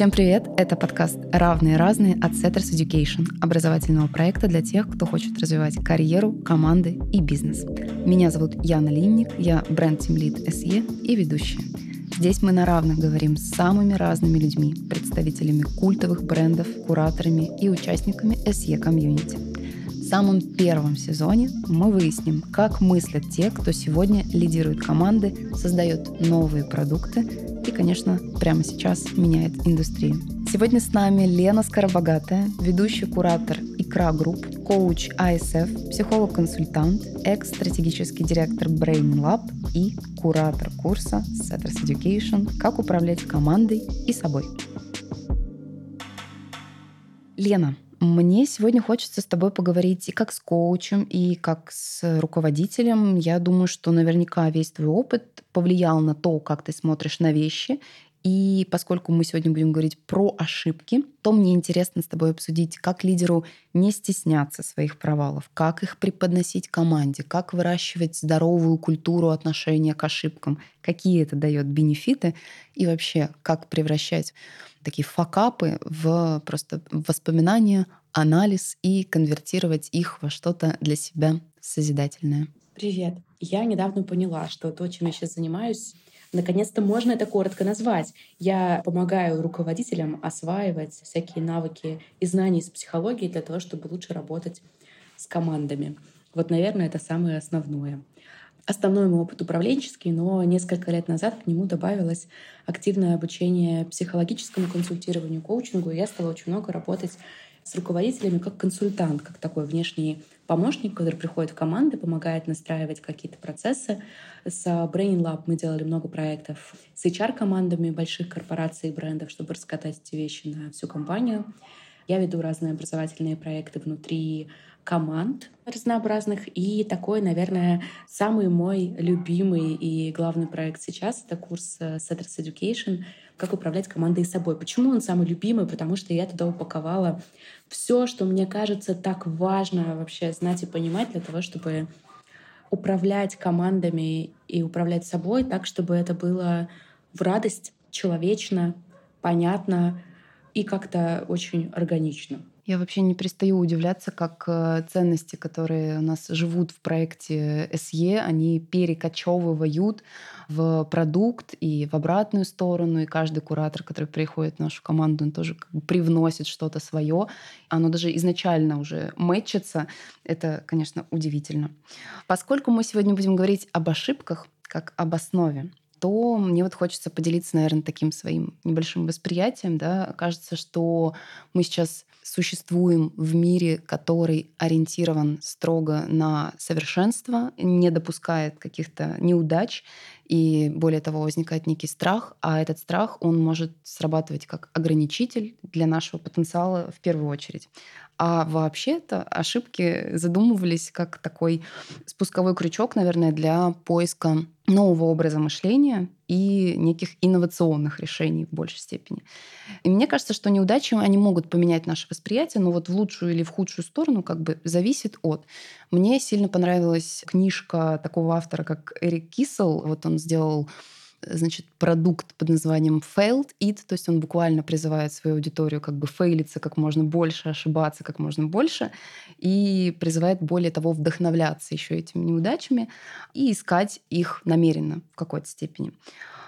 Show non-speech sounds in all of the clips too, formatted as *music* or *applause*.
Всем привет! Это подкаст «Равные разные» от Setters Education, образовательного проекта для тех, кто хочет развивать карьеру, команды и бизнес. Меня зовут Яна Линник, я бренд-тимлид SE и ведущая. Здесь мы на равных говорим с самыми разными людьми, представителями культовых брендов, кураторами и участниками SE комьюнити. В самом первом сезоне мы выясним, как мыслят те, кто сегодня лидирует команды, создает новые продукты конечно, прямо сейчас меняет индустрию. Сегодня с нами Лена Скоробогатая, ведущий куратор Икра Group, коуч ICF, психолог-консультант, экс-стратегический директор Brain Lab и куратор курса Setters Education «Как управлять командой и собой». Лена, мне сегодня хочется с тобой поговорить и как с коучем, и как с руководителем. Я думаю, что наверняка весь твой опыт повлиял на то, как ты смотришь на вещи. И поскольку мы сегодня будем говорить про ошибки, то мне интересно с тобой обсудить, как лидеру не стесняться своих провалов, как их преподносить команде, как выращивать здоровую культуру отношения к ошибкам, какие это дает бенефиты и вообще как превращать такие факапы в просто воспоминания, анализ и конвертировать их во что-то для себя созидательное. Привет. Я недавно поняла, что то, чем я сейчас занимаюсь, наконец-то можно это коротко назвать. Я помогаю руководителям осваивать всякие навыки и знания из психологии для того, чтобы лучше работать с командами. Вот, наверное, это самое основное основной мой опыт управленческий, но несколько лет назад к нему добавилось активное обучение психологическому консультированию, коучингу, и я стала очень много работать с руководителями как консультант, как такой внешний помощник, который приходит в команды, помогает настраивать какие-то процессы. С Brain Lab мы делали много проектов с HR-командами больших корпораций и брендов, чтобы раскатать эти вещи на всю компанию. Я веду разные образовательные проекты внутри команд разнообразных. И такой, наверное, самый мой любимый и главный проект сейчас — это курс э, Setters Education «Как управлять командой и собой». Почему он самый любимый? Потому что я туда упаковала все, что мне кажется так важно вообще знать и понимать для того, чтобы управлять командами и управлять собой так, чтобы это было в радость, человечно, понятно и как-то очень органично. Я вообще не перестаю удивляться, как э, ценности, которые у нас живут в проекте SE, они перекочевывают в продукт и в обратную сторону. И каждый куратор, который приходит в нашу команду, он тоже как бы привносит что-то свое. Оно даже изначально уже мэтчится. Это, конечно, удивительно. Поскольку мы сегодня будем говорить об ошибках, как об основе, то мне вот хочется поделиться, наверное, таким своим небольшим восприятием. Да. Кажется, что мы сейчас существуем в мире, который ориентирован строго на совершенство, не допускает каких-то неудач, и более того, возникает некий страх, а этот страх, он может срабатывать как ограничитель для нашего потенциала в первую очередь. А вообще-то ошибки задумывались как такой спусковой крючок, наверное, для поиска нового образа мышления и неких инновационных решений в большей степени. И мне кажется, что неудачи, они могут поменять наше восприятие, но вот в лучшую или в худшую сторону как бы зависит от. Мне сильно понравилась книжка такого автора, как Эрик Кисел. Вот он сделал значит, продукт под названием failed it, то есть он буквально призывает свою аудиторию как бы фейлиться как можно больше, ошибаться как можно больше, и призывает более того вдохновляться еще этими неудачами и искать их намеренно в какой-то степени.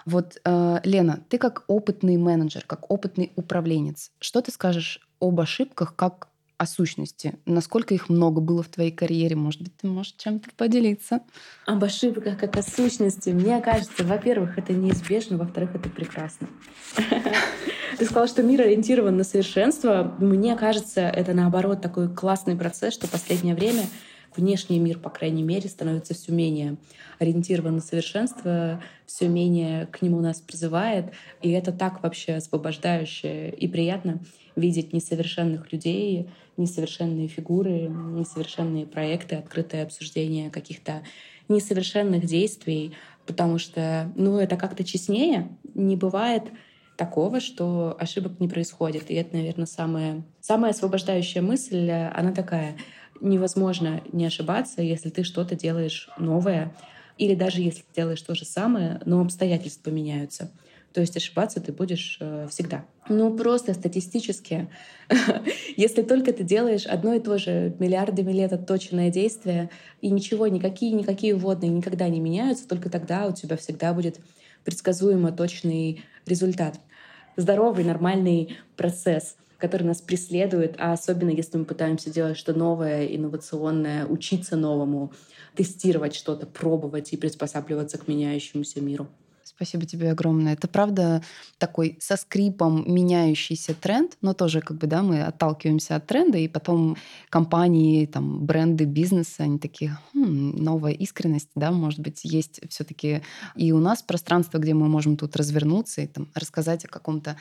Вот, э, Лена, ты как опытный менеджер, как опытный управленец, что ты скажешь об ошибках как о сущности. Насколько их много было в твоей карьере? Может быть, ты можешь чем-то поделиться? Об ошибках как о сущности. Мне кажется, во-первых, это неизбежно, во-вторых, это прекрасно. *laughs* Ты сказала, что мир ориентирован на совершенство. Мне кажется, это наоборот такой классный процесс, что последнее время внешний мир, по крайней мере, становится все менее ориентирован на совершенство, все менее к нему нас призывает. И это так вообще освобождающе и приятно видеть несовершенных людей, несовершенные фигуры, несовершенные проекты, открытое обсуждение каких-то несовершенных действий, потому что, ну, это как-то честнее. Не бывает такого, что ошибок не происходит. И это, наверное, самая, самая освобождающая мысль, она такая. Невозможно не ошибаться, если ты что-то делаешь новое, или даже если ты делаешь то же самое, но обстоятельства меняются То есть ошибаться ты будешь э, всегда. Ну, просто статистически, *laughs* если только ты делаешь одно и то же миллиардами лет отточенное действие, и ничего, никакие, никакие вводные никогда не меняются, только тогда у тебя всегда будет предсказуемо точный результат. Здоровый, нормальный процесс — который нас преследует, а особенно если мы пытаемся делать что-то новое, инновационное, учиться новому, тестировать что-то, пробовать и приспосабливаться к меняющемуся миру. Спасибо тебе огромное. Это правда такой со скрипом меняющийся тренд, но тоже как бы, да, мы отталкиваемся от тренда, и потом компании, там, бренды, бизнесы, они такие, хм, новая искренность, да, может быть, есть все таки и у нас пространство, где мы можем тут развернуться и там рассказать о каком-то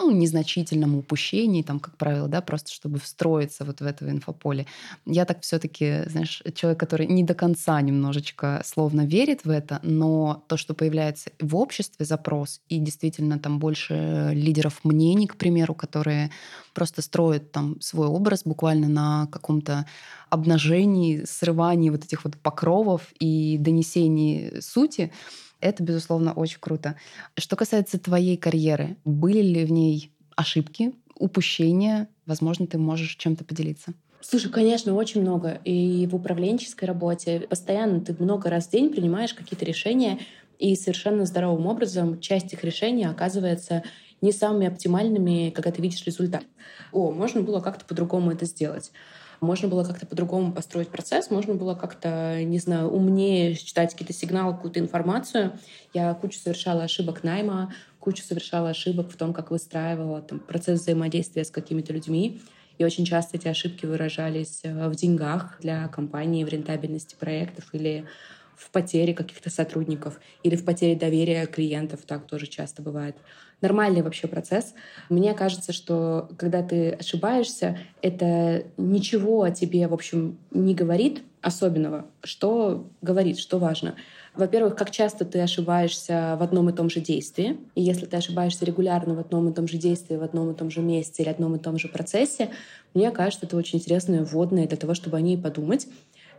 ну, незначительном упущении, там, как правило, да, просто чтобы встроиться вот в это инфополе. Я так все таки знаешь, человек, который не до конца немножечко словно верит в это, но то, что появляется в обществе запрос, и действительно там больше лидеров мнений, к примеру, которые просто строят там свой образ буквально на каком-то обнажении, срывании вот этих вот покровов и донесении сути, это, безусловно, очень круто. Что касается твоей карьеры, были ли в ней ошибки, упущения? Возможно, ты можешь чем-то поделиться. Слушай, конечно, очень много. И в управленческой работе постоянно ты много раз в день принимаешь какие-то решения, и совершенно здоровым образом часть их решений оказывается не самыми оптимальными, когда ты видишь результат. О, можно было как-то по-другому это сделать. Можно было как-то по-другому построить процесс, можно было как-то, не знаю, умнее читать какие-то сигналы, какую-то информацию. Я кучу совершала ошибок найма, кучу совершала ошибок в том, как выстраивала там, процесс взаимодействия с какими-то людьми. И очень часто эти ошибки выражались э, в деньгах для компании, в рентабельности проектов или в потере каких-то сотрудников или в потере доверия клиентов. Так тоже часто бывает нормальный вообще процесс. Мне кажется, что когда ты ошибаешься, это ничего о тебе, в общем, не говорит особенного. Что говорит, что важно? Во-первых, как часто ты ошибаешься в одном и том же действии. И если ты ошибаешься регулярно в одном и том же действии, в одном и том же месте или одном и том же процессе, мне кажется, это очень интересное вводное для того, чтобы о ней подумать.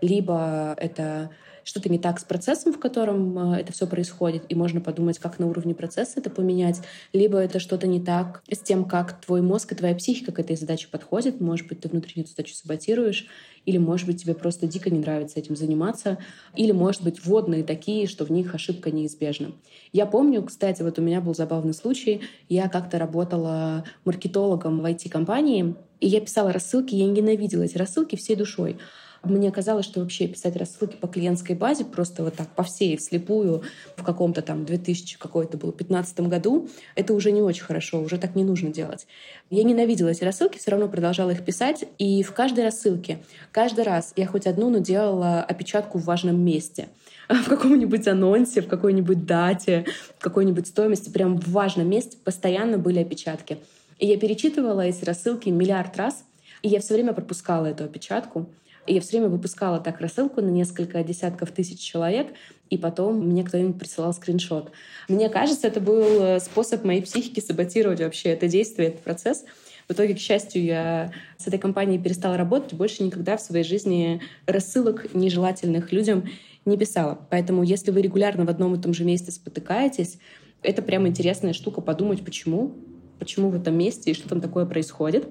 Либо это что-то не так с процессом, в котором э, это все происходит, и можно подумать, как на уровне процесса это поменять, либо это что-то не так с тем, как твой мозг и твоя психика к этой задаче подходит. Может быть, ты внутреннюю задачу саботируешь, или, может быть, тебе просто дико не нравится этим заниматься, или, может быть, вводные такие, что в них ошибка неизбежна. Я помню, кстати, вот у меня был забавный случай. Я как-то работала маркетологом в IT-компании, и я писала рассылки, я ненавидела эти рассылки всей душой. Мне казалось, что вообще писать рассылки по клиентской базе просто вот так по всей вслепую в каком-то там 2000 какой-то был 15 году, это уже не очень хорошо, уже так не нужно делать. Я ненавидела эти рассылки, все равно продолжала их писать, и в каждой рассылке, каждый раз я хоть одну, но делала опечатку в важном месте *laughs* в каком-нибудь анонсе, в какой-нибудь дате, в какой-нибудь стоимости, прям в важном месте постоянно были опечатки. И я перечитывала эти рассылки миллиард раз, и я все время пропускала эту опечатку. И я все время выпускала так рассылку на несколько десятков тысяч человек, и потом мне кто-нибудь присылал скриншот. Мне кажется, это был э, способ моей психики саботировать вообще это действие, этот процесс. В итоге, к счастью, я с этой компанией перестала работать, больше никогда в своей жизни рассылок нежелательных людям не писала. Поэтому, если вы регулярно в одном и том же месте спотыкаетесь, это прям интересная штука подумать, почему, почему в этом месте и что там такое происходит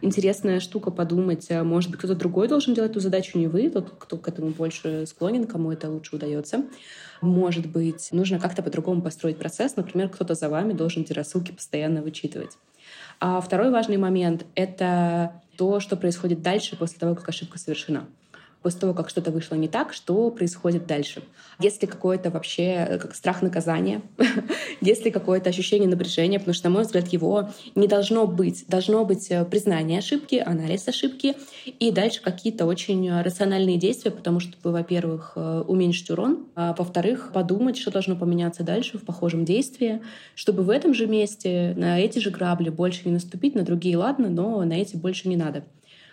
интересная штука подумать, а может быть, кто-то другой должен делать эту задачу, не вы, тот, кто к этому больше склонен, кому это лучше удается. Может быть, нужно как-то по-другому построить процесс, например, кто-то за вами должен эти рассылки постоянно вычитывать. А второй важный момент — это то, что происходит дальше после того, как ошибка совершена после того, как что-то вышло не так, что происходит дальше. Есть ли какое-то вообще э, как страх наказания? *laughs* Есть ли какое-то ощущение напряжения? Потому что, на мой взгляд, его не должно быть. Должно быть э, признание ошибки, анализ ошибки и дальше какие-то очень рациональные действия, потому что, во-первых, э, уменьшить урон, а во-вторых, подумать, что должно поменяться дальше в похожем действии, чтобы в этом же месте на эти же грабли больше не наступить, на другие ладно, но на эти больше не надо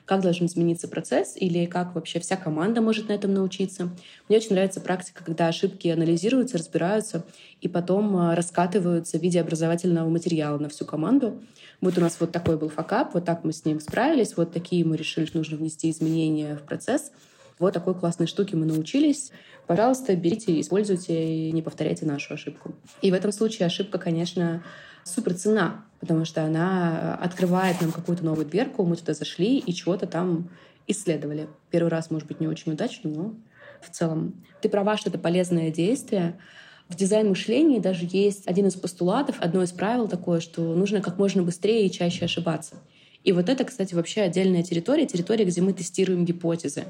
как должен измениться процесс или как вообще вся команда может на этом научиться. Мне очень нравится практика, когда ошибки анализируются, разбираются и потом а, раскатываются в виде образовательного материала на всю команду. Вот у нас вот такой был факап, вот так мы с ним справились, вот такие мы решили, что нужно внести изменения в процесс. вот такой классной штуки мы научились, пожалуйста, берите, используйте и не повторяйте нашу ошибку. И в этом случае ошибка, конечно, супер цена, потому что она открывает нам какую-то новую дверку, мы туда зашли и чего-то там исследовали. Первый раз, может быть, не очень удачно, но в целом. Ты права, что это полезное действие. В дизайн-мышлении даже есть один из постулатов, одно из правил такое, что нужно как можно быстрее и чаще ошибаться. И вот это, кстати, вообще отдельная территория, территория, где мы тестируем гипотезы,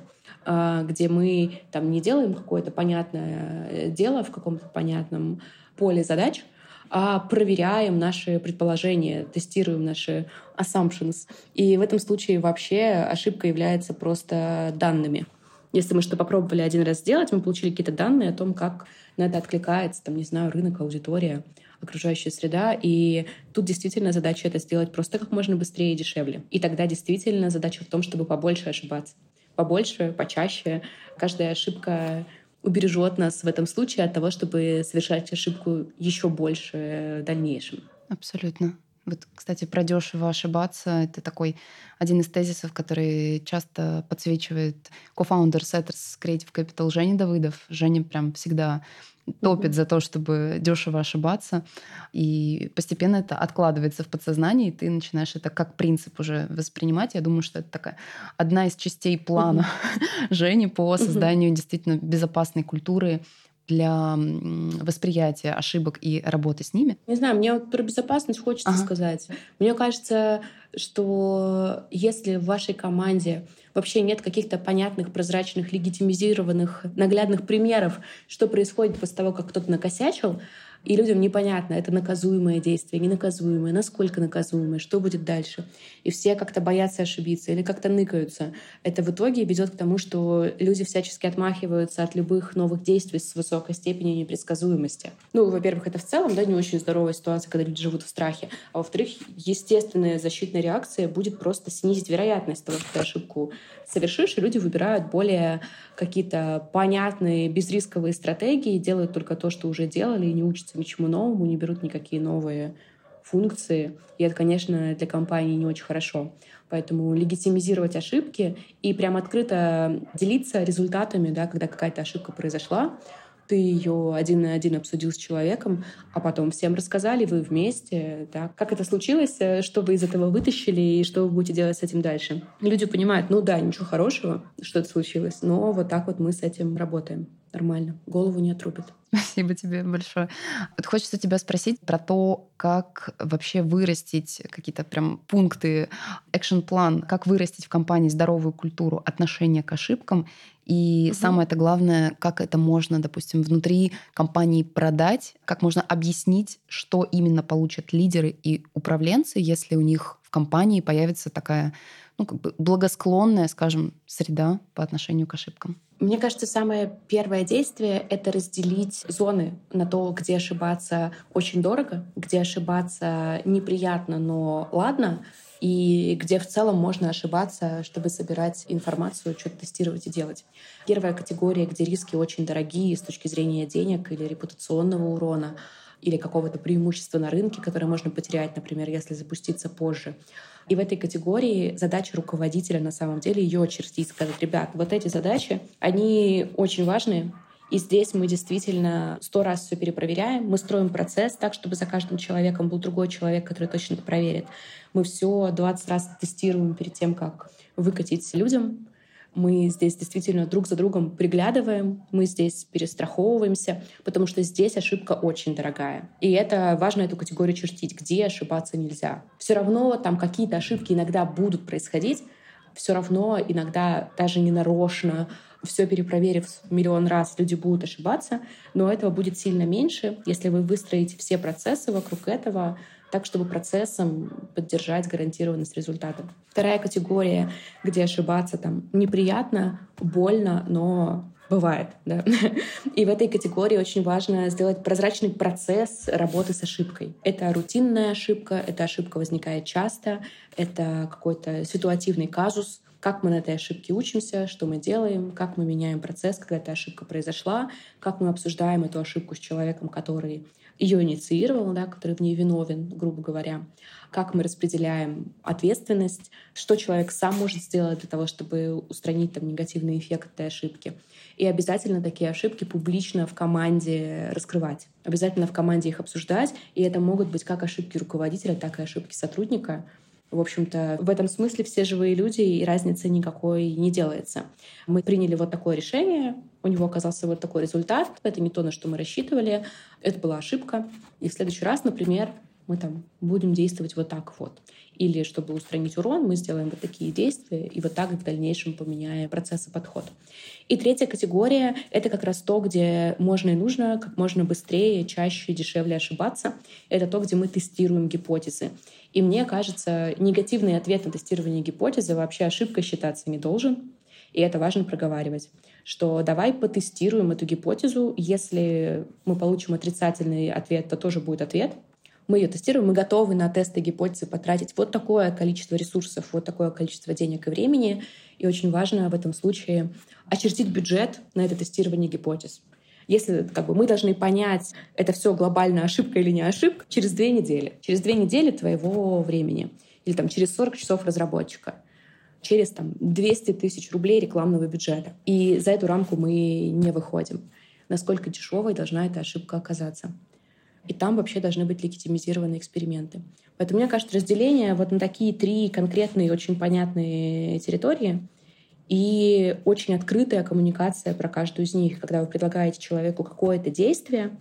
а, где мы там не делаем какое-то понятное э, дело в каком-то понятном поле задач, проверяем наши предположения, тестируем наши assumptions. И в этом случае вообще ошибка является просто данными. Если мы что попробовали один раз сделать, мы получили какие-то данные о том, как на это откликается, там, не знаю, рынок, аудитория, окружающая среда. И тут действительно задача это сделать просто как можно быстрее и дешевле. И тогда действительно задача в том, чтобы побольше ошибаться. Побольше, почаще. Каждая ошибка убережет нас в этом случае от того, чтобы совершать ошибку еще больше в дальнейшем. Абсолютно. Вот, кстати, про дешево ошибаться — это такой один из тезисов, который часто подсвечивает co-founder Setters Creative Capital Женя Давыдов. Женя прям всегда топит за то, чтобы дешево ошибаться. И постепенно это откладывается в подсознании, и ты начинаешь это как принцип уже воспринимать. Я думаю, что это такая одна из частей плана *laughs* Жени по созданию действительно безопасной культуры для восприятия ошибок и работы с ними? Не знаю, мне вот про безопасность хочется ага. сказать. Мне кажется, что если в вашей команде вообще нет каких-то понятных, прозрачных, легитимизированных, наглядных примеров, что происходит после того, как кто-то накосячил, и людям непонятно, это наказуемое действие, ненаказуемое, насколько наказуемое, что будет дальше. И все как-то боятся ошибиться или как-то ныкаются. Это в итоге ведет к тому, что люди всячески отмахиваются от любых новых действий с высокой степенью непредсказуемости. Ну, во-первых, это в целом да, не очень здоровая ситуация, когда люди живут в страхе. А во-вторых, естественная защитная реакция будет просто снизить вероятность того, что ты ошибку совершишь, и люди выбирают более какие-то понятные, безрисковые стратегии, делают только то, что уже делали, и не учатся ничему новому, не берут никакие новые функции. И это, конечно, для компании не очень хорошо. Поэтому легитимизировать ошибки и прям открыто делиться результатами, да, когда какая-то ошибка произошла, ты ее один на один обсудил с человеком, а потом всем рассказали, вы вместе, да, как это случилось, э, что вы из этого вытащили и что вы будете делать с этим дальше. Люди понимают, ну да, ничего хорошего, что это случилось, но вот так вот мы с этим работаем. Нормально, голову не отрубит. Спасибо тебе большое. Вот хочется тебя спросить про то, как вообще вырастить какие-то прям пункты, экшн-план, как вырастить в компании здоровую культуру отношения к ошибкам. И угу. самое это главное, как это можно, допустим, внутри компании продать, как можно объяснить, что именно получат лидеры и управленцы, если у них в компании появится такая ну, как бы благосклонная, скажем, среда по отношению к ошибкам. Мне кажется, самое первое действие — это разделить зоны на то, где ошибаться очень дорого, где ошибаться неприятно, но ладно, и где в целом можно ошибаться, чтобы собирать информацию, что-то тестировать и делать. Первая категория, где риски очень дорогие с точки зрения денег или репутационного урона, или какого-то преимущества на рынке, которое можно потерять, например, если запуститься позже. И в этой категории задача руководителя на самом деле ее очертить, сказать, ребят, вот эти задачи, они очень важные, и здесь мы действительно сто раз все перепроверяем. Мы строим процесс так, чтобы за каждым человеком был другой человек, который точно это проверит. Мы все 20 раз тестируем перед тем, как выкатить людям мы здесь действительно друг за другом приглядываем, мы здесь перестраховываемся, потому что здесь ошибка очень дорогая. И это важно эту категорию чертить, где ошибаться нельзя. Все равно там какие-то ошибки иногда будут происходить, все равно иногда даже не нарочно, все перепроверив миллион раз, люди будут ошибаться, но этого будет сильно меньше, если вы выстроите все процессы вокруг этого, так, чтобы процессом поддержать гарантированность результата. Вторая категория, где ошибаться там неприятно, больно, но бывает. Да? *laughs* И в этой категории очень важно сделать прозрачный процесс работы с ошибкой. Это рутинная ошибка, эта ошибка возникает часто, это какой-то ситуативный казус, как мы на этой ошибке учимся, что мы делаем, как мы меняем процесс, когда эта ошибка произошла, как мы обсуждаем эту ошибку с человеком, который ее инициировал, да, который в ней виновен, грубо говоря, как мы распределяем ответственность, что человек сам может сделать для того, чтобы устранить там, негативный эффект этой ошибки. И обязательно такие ошибки публично в команде раскрывать. Обязательно в команде их обсуждать. И это могут быть как ошибки руководителя, так и ошибки сотрудника. В общем-то, в этом смысле все живые люди, и разницы никакой не делается. Мы приняли вот такое решение, у него оказался вот такой результат. Это не то, на что мы рассчитывали. Это была ошибка. И в следующий раз, например, мы там будем действовать вот так вот. Или чтобы устранить урон, мы сделаем вот такие действия, и вот так в дальнейшем поменяем процесс и подход. И третья категория — это как раз то, где можно и нужно как можно быстрее, чаще, дешевле ошибаться. Это то, где мы тестируем гипотезы. И мне кажется, негативный ответ на тестирование гипотезы вообще ошибкой считаться не должен. И это важно проговаривать что давай потестируем эту гипотезу. Если мы получим отрицательный ответ, то тоже будет ответ мы ее тестируем, мы готовы на тесты гипотезы потратить вот такое количество ресурсов, вот такое количество денег и времени. И очень важно в этом случае очертить бюджет на это тестирование гипотез. Если как бы, мы должны понять, это все глобальная ошибка или не ошибка, через две недели. Через две недели твоего времени. Или там, через 40 часов разработчика через там, 200 тысяч рублей рекламного бюджета. И за эту рамку мы не выходим. Насколько дешевой должна эта ошибка оказаться и там вообще должны быть легитимизированы эксперименты. Поэтому, мне кажется, разделение вот на такие три конкретные, очень понятные территории и очень открытая коммуникация про каждую из них. Когда вы предлагаете человеку какое-то действие,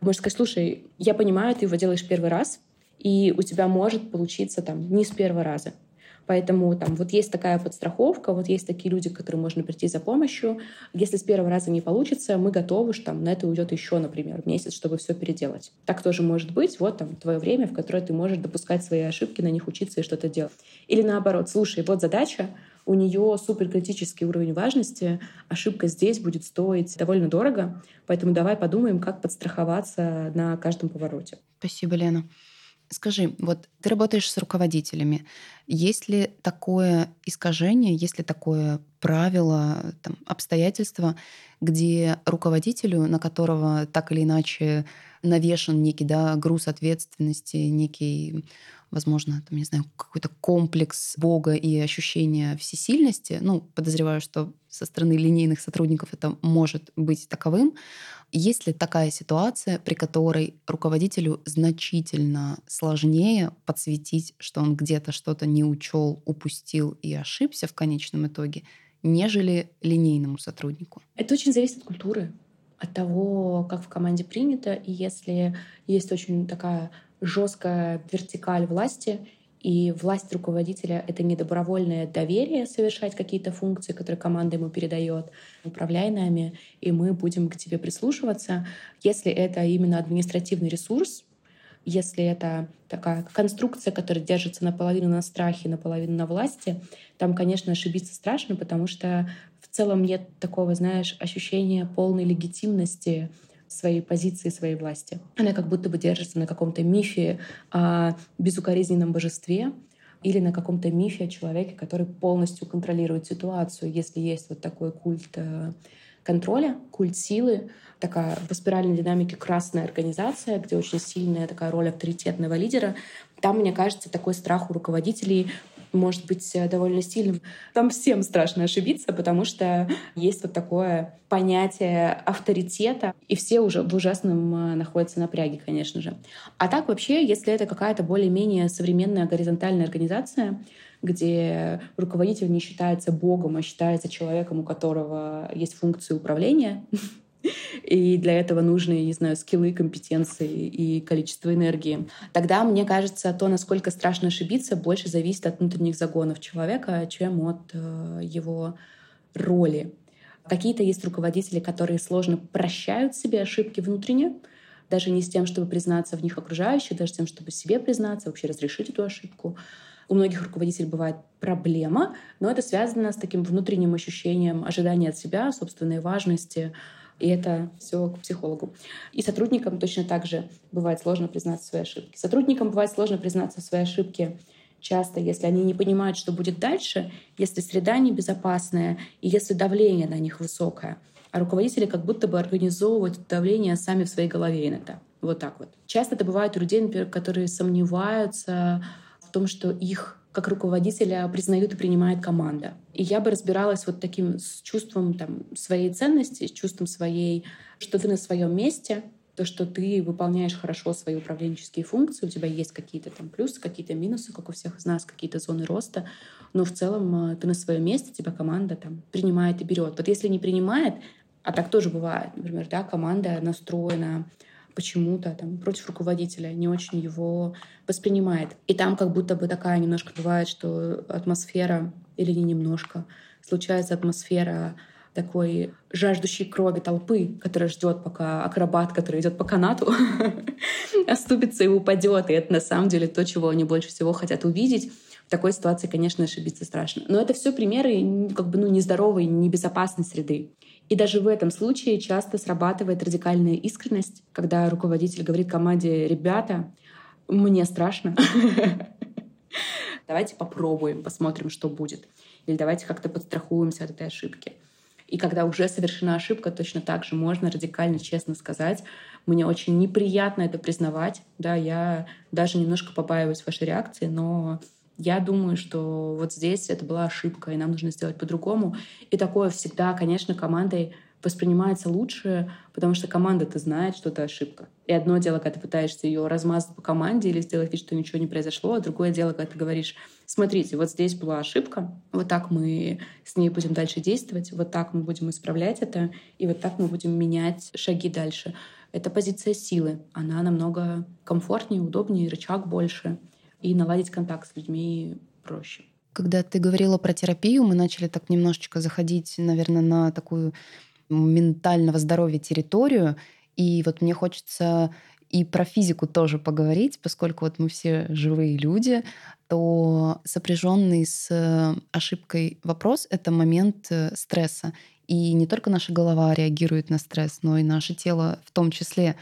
можно сказать, слушай, я понимаю, ты его делаешь первый раз, и у тебя может получиться там не с первого раза. Поэтому там вот есть такая подстраховка, вот есть такие люди, к которым можно прийти за помощью. Если с первого раза не получится, мы готовы, что там на это уйдет еще, например, месяц, чтобы все переделать. Так тоже может быть. Вот там твое время, в которое ты можешь допускать свои ошибки, на них учиться и что-то делать. Или наоборот, слушай, вот задача, у нее суперкритический уровень важности, ошибка здесь будет стоить довольно дорого, поэтому давай подумаем, как подстраховаться на каждом повороте. Спасибо, Лена. Скажи, вот ты работаешь с руководителями. Есть ли такое искажение, есть ли такое правило, там, обстоятельство, где руководителю, на которого так или иначе навешен некий да, груз ответственности, некий возможно, там, не знаю, какой-то комплекс Бога и ощущение всесильности. Ну, подозреваю, что со стороны линейных сотрудников это может быть таковым. Есть ли такая ситуация, при которой руководителю значительно сложнее подсветить, что он где-то что-то не учел, упустил и ошибся в конечном итоге, нежели линейному сотруднику? Это очень зависит от культуры, от того, как в команде принято. И если есть очень такая жесткая вертикаль власти, и власть руководителя — это не добровольное доверие совершать какие-то функции, которые команда ему передает. Управляй нами, и мы будем к тебе прислушиваться. Если это именно административный ресурс, если это такая конструкция, которая держится наполовину на страхе, наполовину на власти, там, конечно, ошибиться страшно, потому что в целом нет такого, знаешь, ощущения полной легитимности своей позиции, своей власти. Она как будто бы держится на каком-то мифе о безукоризненном божестве или на каком-то мифе о человеке, который полностью контролирует ситуацию. Если есть вот такой культ э, контроля, культ силы, такая по спиральной динамике красная организация, где очень сильная такая роль авторитетного лидера, там, мне кажется, такой страх у руководителей может быть э, довольно сильным. Там всем страшно ошибиться, потому что есть вот такое понятие авторитета, и все уже в ужасном э, находятся напряге, конечно же. А так вообще, если это какая-то более-менее современная горизонтальная организация, где руководитель не считается богом, а считается человеком, у которого есть функции управления, *laughs* и для этого нужны, не знаю, скиллы, компетенции и количество энергии. Тогда, мне кажется, то, насколько страшно ошибиться, больше зависит от внутренних загонов человека, чем от э, его роли. Какие-то есть руководители, которые сложно прощают себе ошибки внутренне, даже не с тем, чтобы признаться в них окружающих, даже с тем, чтобы себе признаться, вообще разрешить эту ошибку. У многих руководителей бывает проблема, но это связано с таким внутренним ощущением ожидания от себя, собственной важности, и это все к психологу. И сотрудникам точно так же бывает сложно признаться в своей ошибке. Сотрудникам бывает сложно признаться в своей ошибке часто, если они не понимают, что будет дальше, если среда небезопасная и если давление на них высокое. А руководители как будто бы организовывают давление сами в своей голове иногда. Вот так вот. Часто это бывает у людей, например, которые сомневаются в том, что их как руководителя признают и принимает команда. И я бы разбиралась вот таким с чувством там, своей ценности, с чувством своей, что ты на своем месте, то, что ты выполняешь хорошо свои управленческие функции, у тебя есть какие-то там плюсы, какие-то минусы, как у всех из нас, какие-то зоны роста, но в целом э, ты на своем месте, тебя команда там принимает и берет. Вот если не принимает, а так тоже бывает, например, да, команда настроена почему-то там против руководителя, не очень его воспринимает. И там как будто бы такая немножко бывает, что атмосфера, или не немножко, случается атмосфера такой жаждущей крови толпы, которая ждет, пока акробат, который идет по канату, *laughs* оступится и упадет. И это на самом деле то, чего они больше всего хотят увидеть. В такой ситуации, конечно, ошибиться страшно. Но это все примеры как бы, ну, нездоровой, небезопасной среды. И даже в этом случае часто срабатывает радикальная искренность, когда руководитель говорит команде «Ребята, мне страшно, *laughs* давайте попробуем, посмотрим, что будет. Или давайте как-то подстрахуемся от этой ошибки. И когда уже совершена ошибка, точно так же можно радикально честно сказать, мне очень неприятно это признавать, да, я даже немножко побаиваюсь вашей реакции, но я думаю, что вот здесь это была ошибка, и нам нужно сделать по-другому. И такое всегда, конечно, командой воспринимается лучше, потому что команда-то знает, что это ошибка. И одно дело, когда ты пытаешься ее размазать по команде или сделать вид, что ничего не произошло, а другое дело, когда ты говоришь, смотрите, вот здесь была ошибка, вот так мы с ней будем дальше действовать, вот так мы будем исправлять это, и вот так мы будем менять шаги дальше. Это позиция силы. Она намного комфортнее, удобнее, рычаг больше и наладить контакт с людьми проще. Когда ты говорила про терапию, мы начали так немножечко заходить, наверное, на такую ментального здоровья территорию. И вот мне хочется и про физику тоже поговорить, поскольку вот мы все живые люди, то сопряженный с ошибкой вопрос — это момент э, стресса. И не только наша голова реагирует на стресс, но и наше тело в том числе.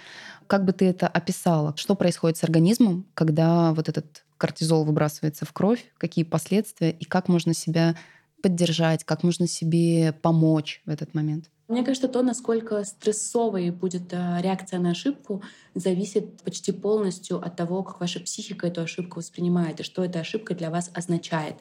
Как бы ты это описала? Что происходит с организмом, когда вот этот кортизол выбрасывается в кровь, какие последствия и как можно себя поддержать, как можно себе помочь в этот момент? Мне кажется, то, насколько стрессовой будет э, реакция на ошибку, зависит почти полностью от того, как ваша психика эту ошибку воспринимает и что эта ошибка для вас означает.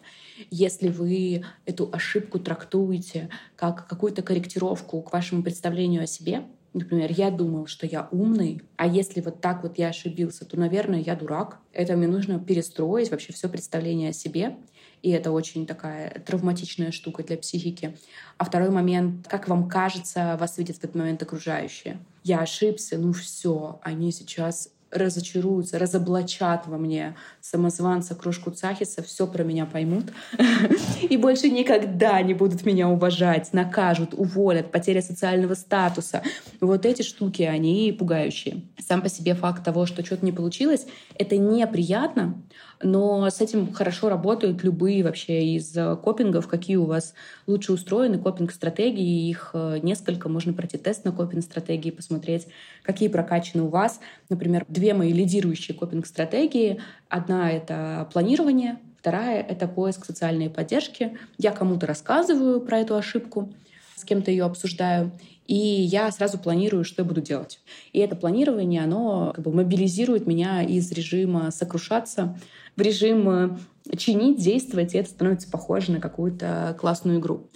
Если вы эту ошибку трактуете как какую-то корректировку к вашему представлению о себе, Например, я думал, что я умный, а если вот так вот я ошибился, то, наверное, я дурак. Это мне нужно перестроить вообще все представление о себе. И это очень такая травматичная штука для психики. А второй момент, как вам кажется, вас видят в этот момент окружающие. Я ошибся, ну все, они сейчас разочаруются, разоблачат во мне самозванца, кружку Цахиса, все про меня поймут *laughs* и больше никогда не будут меня уважать, накажут, уволят, потеря социального статуса. Вот эти штуки, они пугающие. Сам по себе факт того, что что-то не получилось, это неприятно, но с этим хорошо работают любые вообще из э, копингов, какие у вас лучше устроены копинг-стратегии. Их э, несколько. Можно пройти тест на копинг-стратегии, посмотреть, какие прокачаны у вас. Например, две мои лидирующие копинг-стратегии. Одна — это планирование, вторая — это поиск социальной поддержки. Я кому-то рассказываю про эту ошибку, с кем-то ее обсуждаю, и я сразу планирую, что я буду делать. И это планирование, оно как бы мобилизирует меня из режима сокрушаться в режим э, чинить, действовать, и это становится похоже на какую-то классную игру.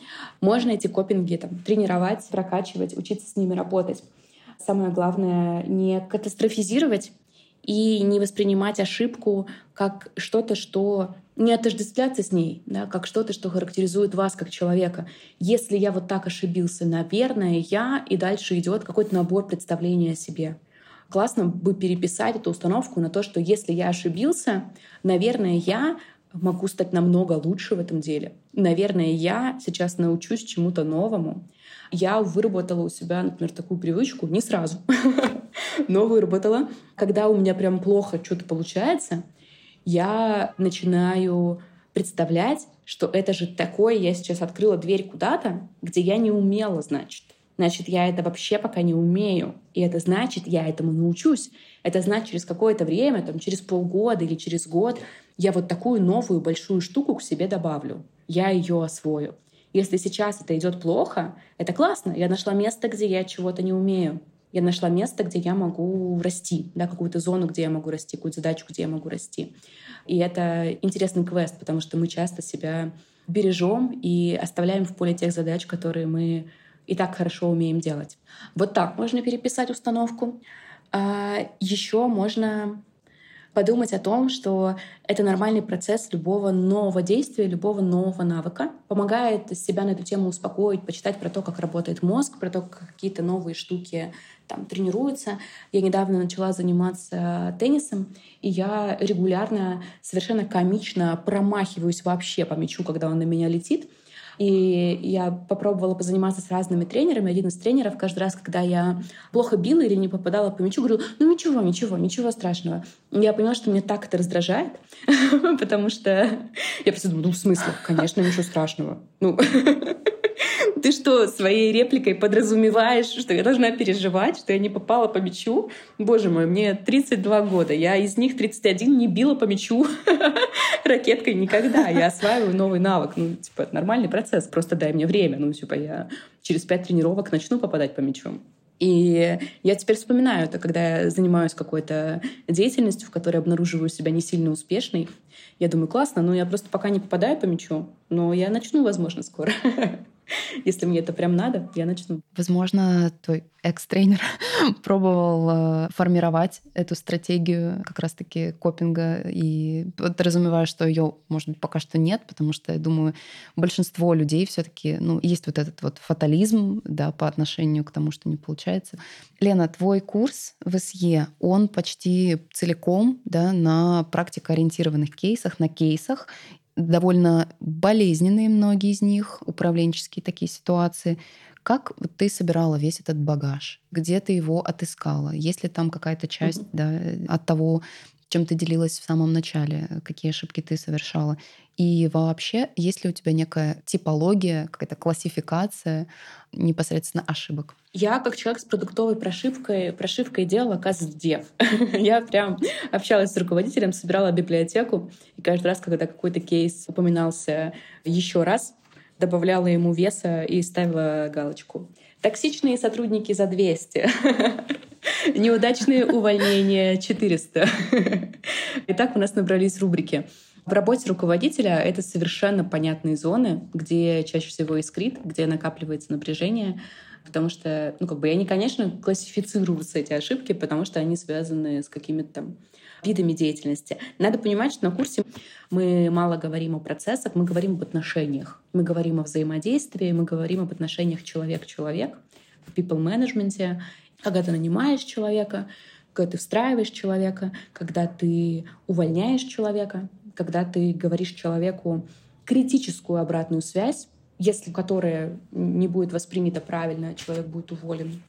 Можно эти копинги там, тренировать, прокачивать, учиться с ними работать. Самое главное — не катастрофизировать и не воспринимать ошибку как что-то, что не отождествляться с ней, да, как что-то, что характеризует вас как человека. Если я вот так ошибился, наверное, я, и дальше идет какой-то набор представлений о себе классно бы переписать эту установку на то, что если я ошибился, наверное, я могу стать намного лучше в этом деле. Наверное, я сейчас научусь чему-то новому. Я выработала у себя, например, такую привычку, не сразу, *laughs* но выработала. Когда у меня прям плохо что-то получается, я начинаю представлять, что это же такое, я сейчас открыла дверь куда-то, где я не умела, значит значит, я это вообще пока не умею. И это значит, я этому научусь. Это значит, через какое-то время, там, через полгода или через год, я вот такую новую большую штуку к себе добавлю. Я ее освою. Если сейчас это идет плохо, это классно. Я нашла место, где я чего-то не умею. Я нашла место, где я могу расти, да, какую-то зону, где я могу расти, какую-то задачу, где я могу расти. И это интересный квест, потому что мы часто себя бережем и оставляем в поле тех задач, которые мы и так хорошо умеем делать. Вот так можно переписать установку. А еще можно подумать о том, что это нормальный процесс любого нового действия, любого нового навыка. Помогает себя на эту тему успокоить, почитать про то, как работает мозг, про то, как какие-то новые штуки там тренируются. Я недавно начала заниматься теннисом, и я регулярно, совершенно комично промахиваюсь вообще по мячу, когда он на меня летит. И я попробовала позаниматься с разными тренерами. Один из тренеров каждый раз, когда я плохо била или не попадала по мячу, говорил, ну ничего, ничего, ничего страшного. Я поняла, что мне так это раздражает, *laughs* потому что я просто думаю, ну в смысле, конечно, ничего страшного. Ну, *laughs* Ты что, своей репликой подразумеваешь, что я должна переживать, что я не попала по мячу? Боже мой, мне 32 года. Я из них 31 не била по мячу *laughs* ракеткой никогда. Я осваиваю новый навык. Ну, типа, это нормальный процесс. Просто дай мне время. Ну, типа, я через пять тренировок начну попадать по мячу. И я теперь вспоминаю это, когда я занимаюсь какой-то деятельностью, в которой обнаруживаю себя не сильно успешной. Я думаю, классно, но я просто пока не попадаю по мячу, но я начну, возможно, скоро. *laughs* *laughs* Если мне это прям надо, я начну. Возможно, твой экс-тренер *laughs* пробовал э, формировать эту стратегию как раз-таки копинга и подразумеваю, что ее, может быть, пока что нет, потому что, я думаю, большинство людей все таки ну, есть вот этот вот фатализм, да, по отношению к тому, что не получается. Лена, твой курс в СЕ, он почти целиком, да, на практикоориентированных кейсах, на кейсах, довольно болезненные многие из них, управленческие такие ситуации. Как ты собирала весь этот багаж? Где ты его отыскала? Есть ли там какая-то часть mm-hmm. да, от того, чем ты делилась в самом начале, какие ошибки ты совершала? И вообще, есть ли у тебя некая типология, какая-то классификация непосредственно ошибок? Я, как человек с продуктовой прошивкой, прошивкой делала каздев. *laughs* Я прям общалась с руководителем, собирала библиотеку, и каждый раз, когда какой-то кейс упоминался еще раз, добавляла ему веса и ставила галочку. Токсичные сотрудники за 200. *laughs* Неудачные увольнения 400. И так у нас набрались рубрики. В работе руководителя это совершенно понятные зоны, где чаще всего искрит, где накапливается напряжение, потому что, ну, как бы я не, конечно, классифицирую эти ошибки, потому что они связаны с какими-то там видами деятельности. Надо понимать, что на курсе мы мало говорим о процессах, мы говорим об отношениях, мы говорим о взаимодействии, мы говорим об отношениях человек-человек, о people management, когда ты нанимаешь человека, когда ты встраиваешь человека, когда ты увольняешь человека, когда ты говоришь человеку критическую обратную связь, если которая не будет воспринята правильно, человек будет уволен.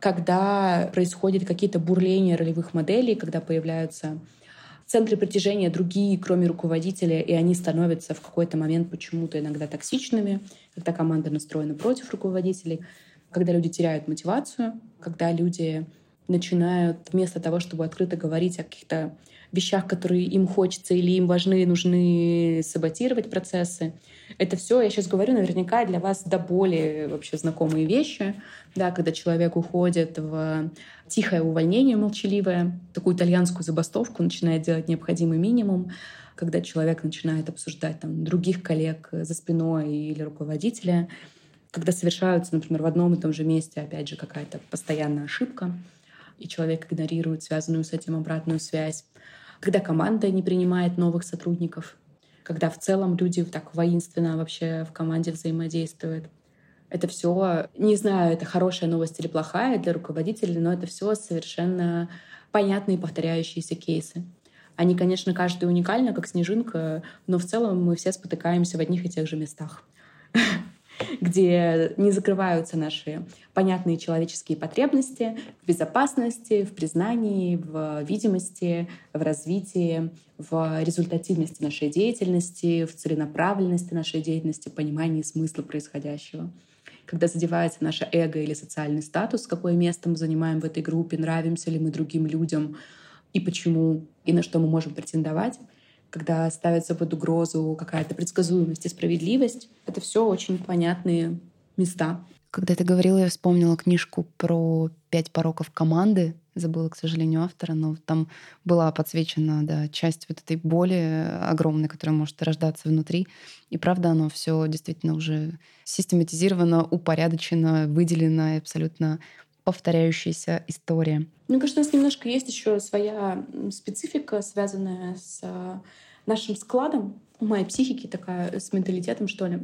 Когда происходят какие-то бурления ролевых моделей, когда появляются центры притяжения другие, кроме руководителя, и они становятся в какой-то момент почему-то иногда токсичными, когда команда настроена против руководителей, когда люди теряют мотивацию, когда люди начинают вместо того, чтобы открыто говорить о каких-то вещах, которые им хочется или им важны, нужны саботировать процессы. Это все, я сейчас говорю, наверняка для вас до более вообще знакомые вещи, да, когда человек уходит в тихое увольнение молчаливое, такую итальянскую забастовку, начинает делать необходимый минимум, когда человек начинает обсуждать там, других коллег за спиной или руководителя, когда совершаются, например, в одном и том же месте, опять же, какая-то постоянная ошибка, и человек игнорирует связанную с этим обратную связь когда команда не принимает новых сотрудников, когда в целом люди так воинственно вообще в команде взаимодействуют. Это все, не знаю, это хорошая новость или плохая для руководителей, но это все совершенно понятные повторяющиеся кейсы. Они, конечно, каждый уникально, как снежинка, но в целом мы все спотыкаемся в одних и тех же местах. *laughs* где не закрываются наши понятные человеческие потребности в безопасности, в признании, в видимости, в развитии, в результативности нашей деятельности, в целенаправленности нашей деятельности, понимании смысла происходящего. Когда задевается наше эго или социальный статус, какое место мы занимаем в этой группе, нравимся ли мы другим людям и почему, и на что мы можем претендовать — когда ставится под угрозу какая-то предсказуемость и справедливость. Это все очень понятные места. Когда ты говорила, я вспомнила книжку про пять пороков команды. Забыла, к сожалению, автора, но там была подсвечена да, часть вот этой боли огромной, которая может рождаться внутри. И правда, оно все действительно уже систематизировано, упорядочено, выделено и абсолютно повторяющаяся история. Мне кажется, у нас немножко есть еще своя специфика, связанная с нашим складом ума и психики, такая с менталитетом, что ли.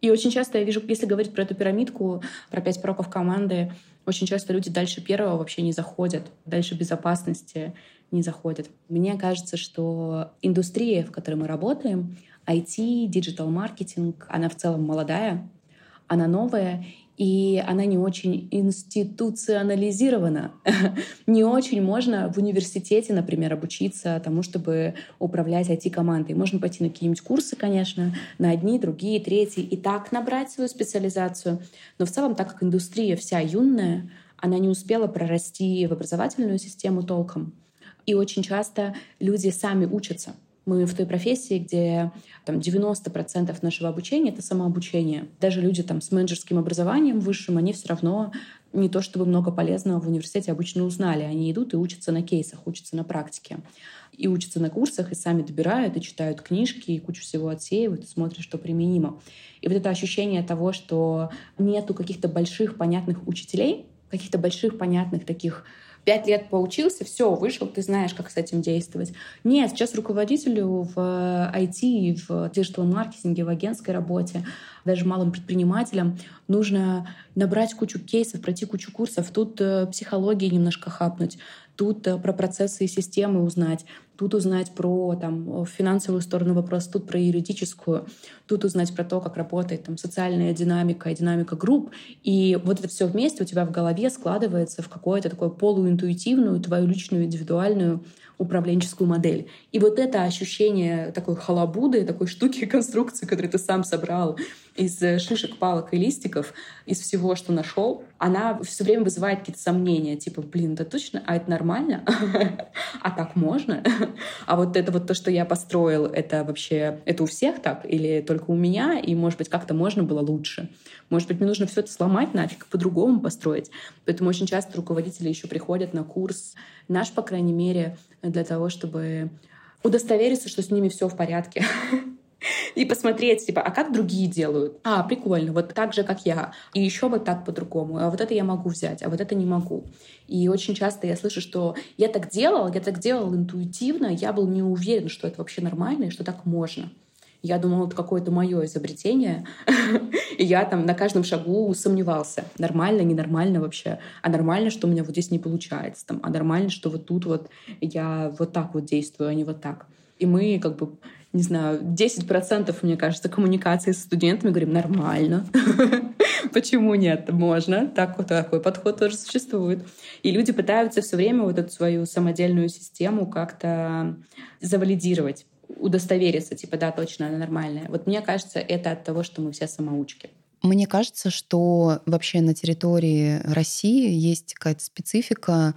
И очень часто я вижу, если говорить про эту пирамидку, про пять пороков команды, очень часто люди дальше первого вообще не заходят, дальше безопасности не заходят. Мне кажется, что индустрия, в которой мы работаем, IT, диджитал-маркетинг, она в целом молодая, она новая, и она не очень институционализирована. *laughs* не очень можно в университете, например, обучиться тому, чтобы управлять IT-командой. Можно пойти на какие-нибудь курсы, конечно, на одни, другие, третьи, и так набрать свою специализацию. Но в целом, так как индустрия вся юная, она не успела прорасти в образовательную систему толком. И очень часто люди сами учатся. Мы в той профессии, где там, 90% нашего обучения — это самообучение. Даже люди там, с менеджерским образованием высшим, они все равно не то чтобы много полезного в университете обычно узнали. Они идут и учатся на кейсах, учатся на практике. И учатся на курсах, и сами добирают, и читают книжки, и кучу всего отсеивают, и смотрят, что применимо. И вот это ощущение того, что нету каких-то больших понятных учителей, каких-то больших понятных таких пять лет поучился, все, вышел, ты знаешь, как с этим действовать. Нет, сейчас руководителю в IT, в диджитал-маркетинге, в агентской работе, даже малым предпринимателям нужно набрать кучу кейсов, пройти кучу курсов, тут э, психологии немножко хапнуть, тут э, про процессы и системы узнать, тут узнать про там, финансовую сторону вопроса, тут про юридическую, тут узнать про то, как работает там, социальная динамика и динамика групп. И вот это все вместе у тебя в голове складывается в какую-то такую полуинтуитивную, твою личную, индивидуальную управленческую модель. И вот это ощущение такой халабуды, такой штуки, *laughs* конструкции, которую ты сам собрал из э, шишек, палок и листиков, из всего, что нашел, она все время вызывает какие-то сомнения, типа, блин, да точно, а это нормально? *laughs* а так можно? а вот это вот то, что я построил, это вообще, это у всех так? Или только у меня? И, может быть, как-то можно было лучше? Может быть, мне нужно все это сломать нафиг, по-другому построить? Поэтому очень часто руководители еще приходят на курс, наш, по крайней мере, для того, чтобы удостовериться, что с ними все в порядке. *laughs* и посмотреть, типа, а как другие делают? А, прикольно, вот так же, как я. И еще вот так по-другому. А вот это я могу взять, а вот это не могу. И очень часто я слышу, что я так делал, я так делал интуитивно, я был не уверен, что это вообще нормально и что так можно. Я думала, это какое-то мое изобретение. *laughs* и я там на каждом шагу сомневался. Нормально, ненормально вообще. А нормально, что у меня вот здесь не получается. Там, а нормально, что вот тут вот я вот так вот действую, а не вот так. И мы как бы не знаю, 10%, мне кажется, коммуникации с студентами, говорим, нормально. *laughs* Почему нет? Можно. Так, вот такой подход тоже существует. И люди пытаются все время вот эту свою самодельную систему как-то завалидировать удостовериться, типа, да, точно, она нормальная. Вот мне кажется, это от того, что мы все самоучки. Мне кажется, что вообще на территории России есть какая-то специфика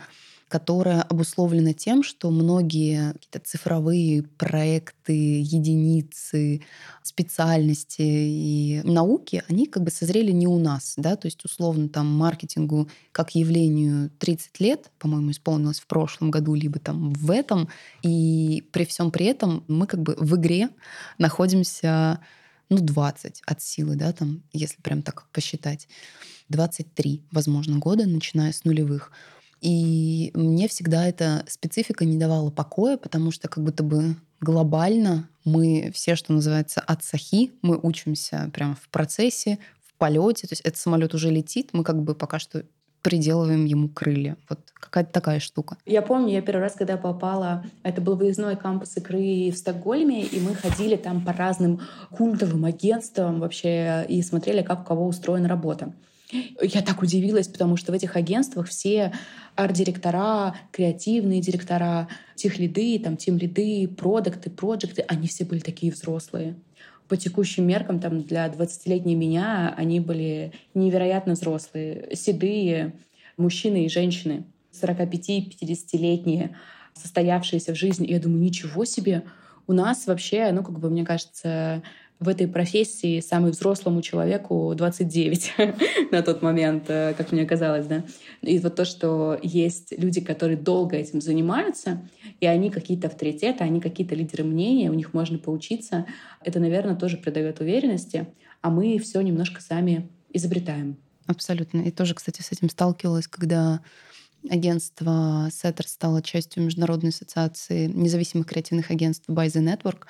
которая обусловлена тем, что многие какие-то цифровые проекты, единицы, специальности и науки, они как бы созрели не у нас, да, то есть условно там маркетингу как явлению 30 лет, по-моему, исполнилось в прошлом году, либо там в этом, и при всем при этом мы как бы в игре находимся ну, 20 от силы, да, там, если прям так посчитать. 23, возможно, года, начиная с нулевых. И мне всегда эта специфика не давала покоя, потому что как будто бы глобально мы все, что называется, от сахи, мы учимся прямо в процессе, в полете. То есть этот самолет уже летит, мы как бы пока что приделываем ему крылья. Вот какая-то такая штука. Я помню, я первый раз, когда попала, это был выездной кампус игры в Стокгольме, и мы ходили там по разным культовым агентствам вообще и смотрели, как у кого устроена работа. Я так удивилась, потому что в этих агентствах все арт-директора, креативные директора, техлиды, там, тим-лиды, продукты, проекты, они все были такие взрослые. По текущим меркам, там, для 20-летней меня они были невероятно взрослые, седые мужчины и женщины, 45-50-летние, состоявшиеся в жизни. И я думаю, ничего себе, у нас вообще, ну, как бы, мне кажется, в этой профессии самый взрослому человеку 29 *laughs* на тот момент, э, как мне казалось, да. И вот то, что есть люди, которые долго этим занимаются, и они какие-то авторитеты, они какие-то лидеры мнения, у них можно поучиться, это, наверное, тоже придает уверенности, а мы все немножко сами изобретаем. Абсолютно. И тоже, кстати, с этим сталкивалась, когда агентство Setter стало частью Международной ассоциации независимых креативных агентств By the Network.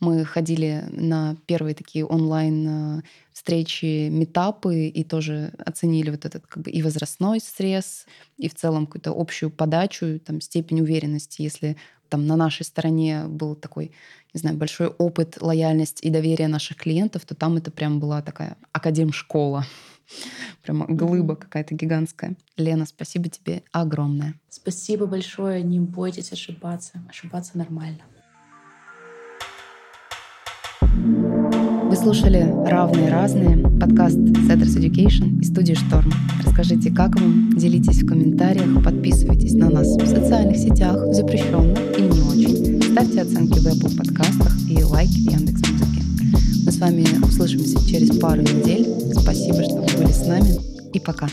Мы ходили на первые такие онлайн э, встречи, метапы и тоже оценили вот этот как бы и возрастной срез, и в целом какую-то общую подачу, там, степень уверенности. Если там на нашей стороне был такой, не знаю, большой опыт, лояльность и доверие наших клиентов, то там это прям была такая академ-школа. Прямо глыба какая-то гигантская. Лена, спасибо тебе огромное. Спасибо большое. Не бойтесь ошибаться. Ошибаться нормально. Вы слушали «Равные разные» подкаст Setters Education и студии «Шторм». Расскажите, как вам, делитесь в комментариях, подписывайтесь на нас в социальных сетях, запрещенных и не очень. Ставьте оценки в Apple подкастах и лайки в Яндекс.Музыке. Мы с вами услышимся через пару недель. Спасибо, что вы были с нами и пока.